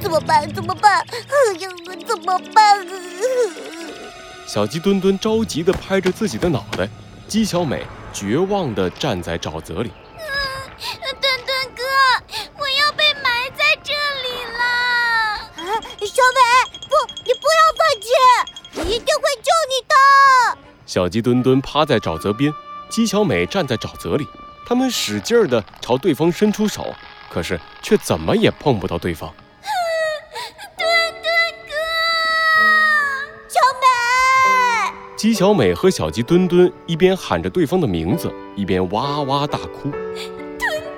怎么办？怎么办？哎呀，怎么办？小鸡墩墩着急地拍着自己的脑袋，鸡小美绝望地站在沼泽里。墩墩哥，我要被埋在这里了！小美，不，你不要放弃，我一定会救你的。小鸡墩墩趴在沼泽边，鸡小美站在沼泽里，他们使劲地朝对方伸出手。可是却怎么也碰不到对方。鸡小美和小鸡墩墩一边喊着对方的名字，一边哇哇大哭。墩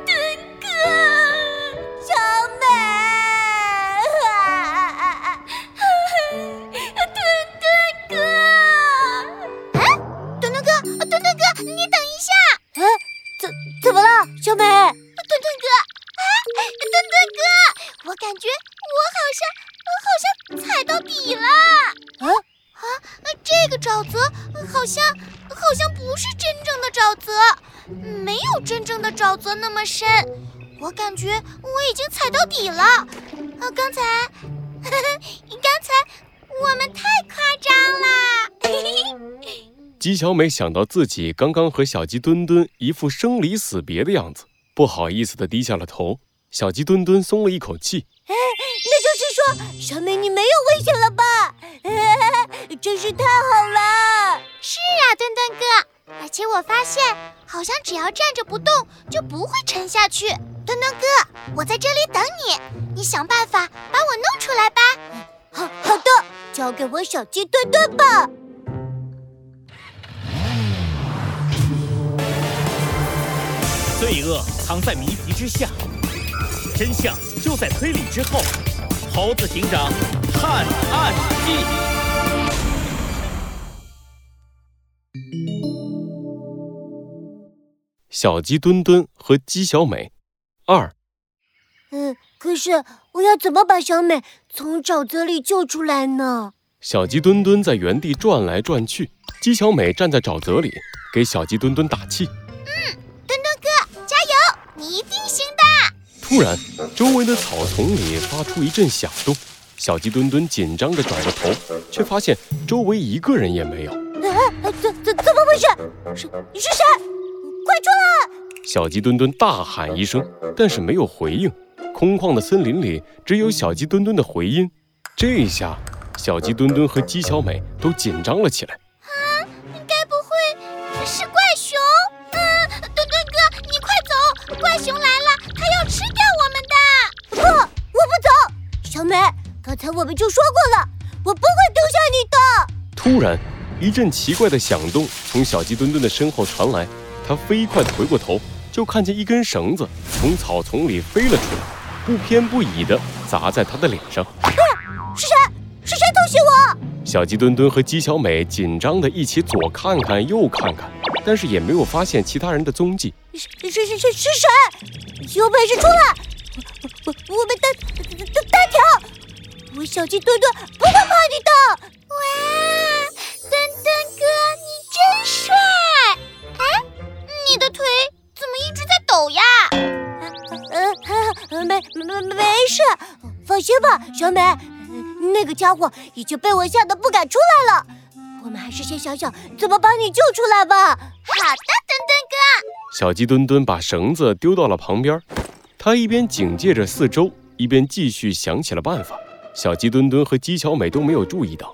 墩哥，小美，墩墩哥，墩墩哥，墩墩哥，你等一下。啊，怎怎么了，小美？墩墩哥，啊，墩墩哥，我感觉我好像，我好像踩到底了。这个沼泽好像，好像不是真正的沼泽，没有真正的沼泽那么深。我感觉我已经踩到底了。啊，刚才，呵呵，刚才我们太夸张了。嘿嘿。鸡小美想到自己刚刚和小鸡墩墩一副生离死别的样子。不好意思的低下了头，小鸡墩墩松了一口气。小美你没有危险了吧？真是太好了！是啊，墩墩哥，而且我发现，好像只要站着不动，就不会沉下去。墩墩哥，我在这里等你，你想办法把我弄出来吧。好好的，交给我小鸡墩墩吧。罪恶藏在谜题之下，真相就在推理之后。猴子警长探案记。小鸡墩墩和鸡小美二。嗯，可是我要怎么把小美从沼泽里救出来呢？小鸡墩墩在原地转来转去，鸡小美站在沼泽里给小鸡墩墩打气。嗯，墩墩哥加油你一定行的！突然，周围的草丛里发出一阵响动，小鸡墩墩紧张地转过头，却发现周围一个人也没有。哎，怎怎怎么回事？是你是谁？快出来！小鸡墩墩大喊一声，但是没有回应。空旷的森林里只有小鸡墩墩的回音。这下，小鸡墩墩和鸡小美都紧张了起来。才我们就说过了，我不会丢下你的。突然，一阵奇怪的响动从小鸡墩墩的身后传来，他飞快地回过头，就看见一根绳子从草丛里飞了出来，不偏不倚地砸在他的脸上。啊！是谁？是谁偷袭我？小鸡墩墩和鸡小美紧张的一起左看看右看看，但是也没有发现其他人的踪迹。是是是是是谁？有本事出来！我我我们单单单挑！我小鸡墩墩不会怕你的！哇，墩墩哥你真帅！哎，你的腿怎么一直在抖呀？呃，没没没事，放心吧，小美，那个家伙已经被我吓得不敢出来了。我们还是先想想怎么把你救出来吧。好的，墩墩哥。小鸡墩墩把绳子丢到了旁边，他一边警戒着四周，一边继续想起了办法。小鸡墩墩和鸡小美都没有注意到，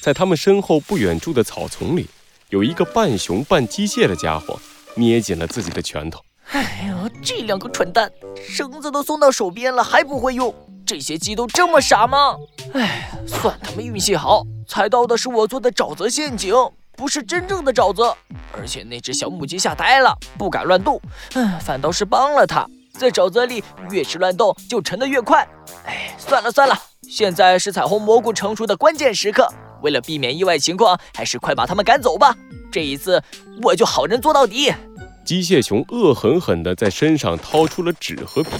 在他们身后不远处的草丛里，有一个半熊半机械的家伙捏紧了自己的拳头。哎呦，这两个蠢蛋，绳子都送到手边了还不会用，这些鸡都这么傻吗？哎，算他们运气好。踩到的是我做的沼泽陷阱，不是真正的沼泽。而且那只小母鸡吓呆了，不敢乱动，嗯，反倒是帮了它。在沼泽里，越是乱动就沉得越快。哎，算了算了，现在是彩虹蘑菇成熟的关键时刻，为了避免意外情况，还是快把它们赶走吧。这一次，我就好人做到底。机械熊恶狠狠地在身上掏出了纸和笔。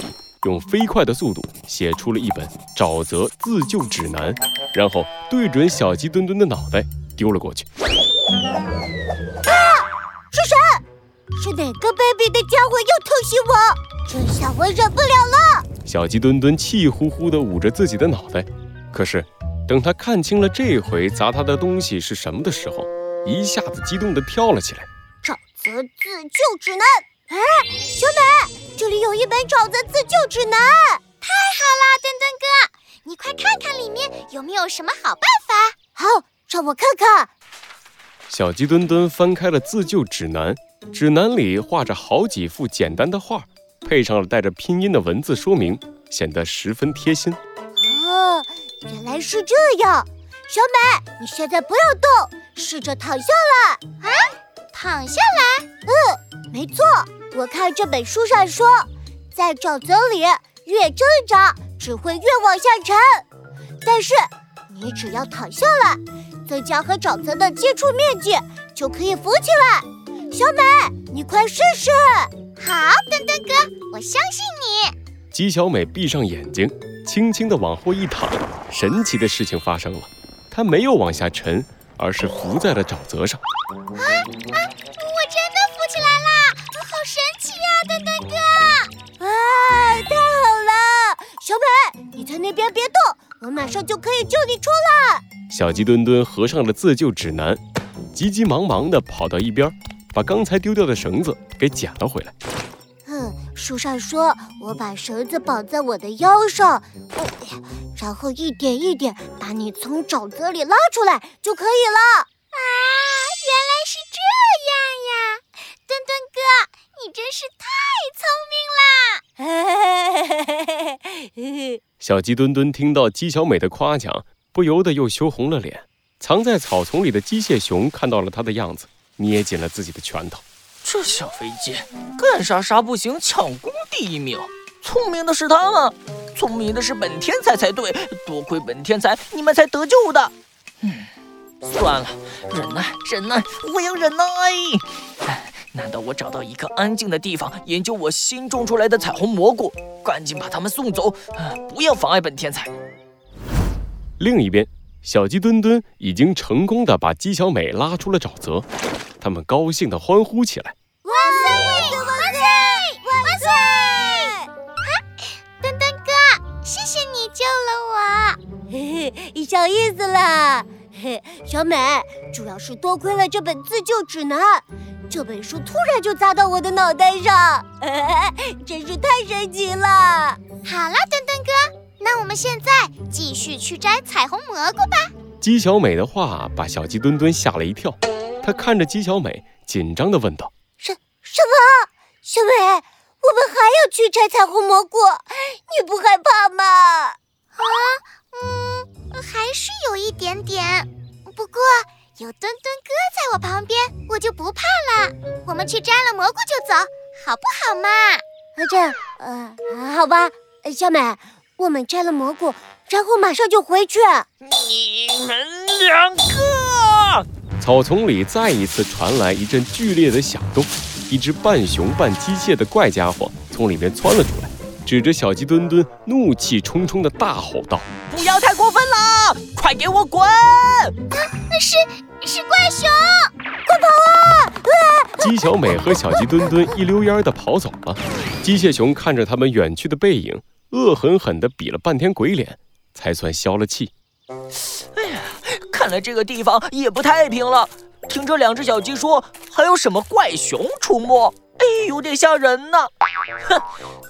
用飞快的速度写出了一本沼泽自救指南，然后对准小鸡墩墩的脑袋丢了过去。啊！是谁？是哪个卑鄙的家伙又偷袭我？这下我忍不了了！小鸡墩墩气呼呼地捂着自己的脑袋。可是，等他看清了这回砸他的东西是什么的时候，一下子激动地跳了起来。沼泽自救指南！哎，小美，这里有一本沼泽自救指南，太好了，墩墩哥，你快看看里面有没有什么好办法。好，让我看看。小鸡墩墩翻开了自救指南，指南里画着好几幅简单的画，配上了带着拼音的文字说明，显得十分贴心。哦，原来是这样。小美，你现在不要动，试着躺下来。啊，躺下来？嗯，没错。我看这本书上说，在沼泽里越挣扎只会越往下沉，但是你只要躺下来，增加和沼泽的接触面积，就可以浮起来。小美，你快试试。好，墩墩哥，我相信你。鸡小美闭上眼睛，轻轻地往后一躺，神奇的事情发生了，她没有往下沉，而是浮在了沼泽上。啊啊！我真的浮起来啦！好神奇呀，墩墩哥！啊，太好了！小美，你在那边别动，我马上就可以救你出来。小鸡墩墩合上了自救指南，急急忙忙地跑到一边，把刚才丢掉的绳子给捡了回来。嗯，书上说我把绳子绑在我的腰上，然后一点一点把你从沼泽里拉出来就可以了。啊，原来是这样呀！墩墩哥，你真是太聪明啦！小鸡墩墩听到鸡小美的夸奖，不由得又羞红了脸。藏在草丛里的机械熊看到了他的样子，捏紧了自己的拳头。这小飞机干啥啥不行，抢功第一名。聪明的是他吗？聪明的是本天才才对。多亏本天才，你们才得救的。嗯，算了，忍耐，忍耐，我要忍耐。难道我找到一个安静的地方，研究我新种出来的彩虹蘑菇？赶紧把他们送走，不要妨碍本天才。另一边，小鸡墩墩已经成功的把鸡小美拉出了沼泽，他们高兴地欢呼起来。小意思啦，嘿，小美，主要是多亏了这本自救指南，这本书突然就砸到我的脑袋上，真是太神奇了。好了，墩墩哥，那我们现在继续去摘彩虹蘑菇吧。鸡小美的话把小鸡墩墩吓了一跳，他看着姬小美，紧张的问道：“什什么？小美，我们还要去摘彩虹蘑菇，你不害怕吗？”啊，嗯。还是有一点点，不过有墩墩哥在我旁边，我就不怕了。我们去摘了蘑菇就走，好不好嘛？啊，这，呃，好吧。小美，我们摘了蘑菇，然后马上就回去。你们两个！草丛里再一次传来一阵剧烈的响动，一只半熊半机械的怪家伙从里面窜了出来。指着小鸡墩墩，怒气冲冲的大吼道：“不要太过分了，快给我滚！”那是是怪熊，快跑啊！鸡小美和小鸡墩墩一溜烟的跑走了。机械熊看着他们远去的背影，恶狠狠地比了半天鬼脸，才算消了气。哎呀，看来这个地方也不太平了。听这两只小鸡说，还有什么怪熊出没？哎，有点吓人呢。哼，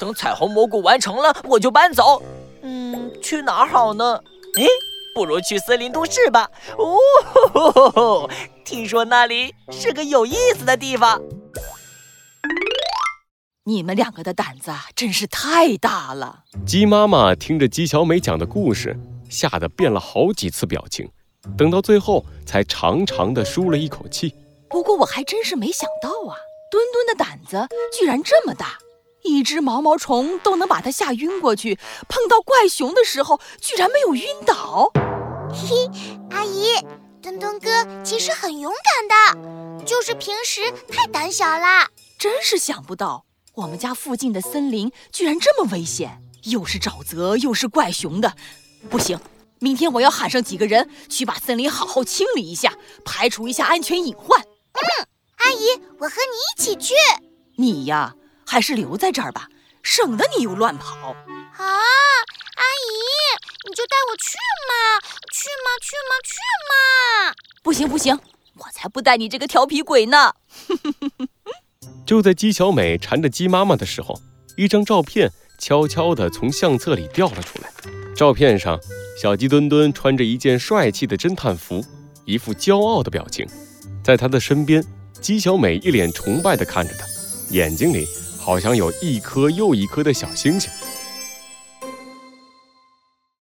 等彩虹蘑菇完成了，我就搬走。嗯，去哪儿好呢？哎，不如去森林都市吧。哦，听说那里是个有意思的地方。你们两个的胆子真是太大了。鸡妈妈听着鸡小美讲的故事，吓得变了好几次表情，等到最后才长长的舒了一口气。不过我还真是没想到啊。墩墩的胆子居然这么大，一只毛毛虫都能把它吓晕过去，碰到怪熊的时候居然没有晕倒。嘿，阿姨，墩墩哥其实很勇敢的，就是平时太胆小啦。真是想不到，我们家附近的森林居然这么危险，又是沼泽又是怪熊的。不行，明天我要喊上几个人去把森林好好清理一下，排除一下安全隐患。嗯。阿姨，我和你一起去。你呀，还是留在这儿吧。省得你又乱跑。啊，阿姨，你就带我去嘛，去嘛，去嘛，去嘛！不行不行，我才不带你这个调皮鬼呢！就在鸡小美缠着鸡妈妈的时候，一张照片悄悄地从相册里掉了出来。照片上，小鸡墩墩穿着一件帅气的侦探服，一副骄傲的表情。在他的身边，姬小美一脸崇拜地看着他，眼睛里好像有一颗又一颗的小星星。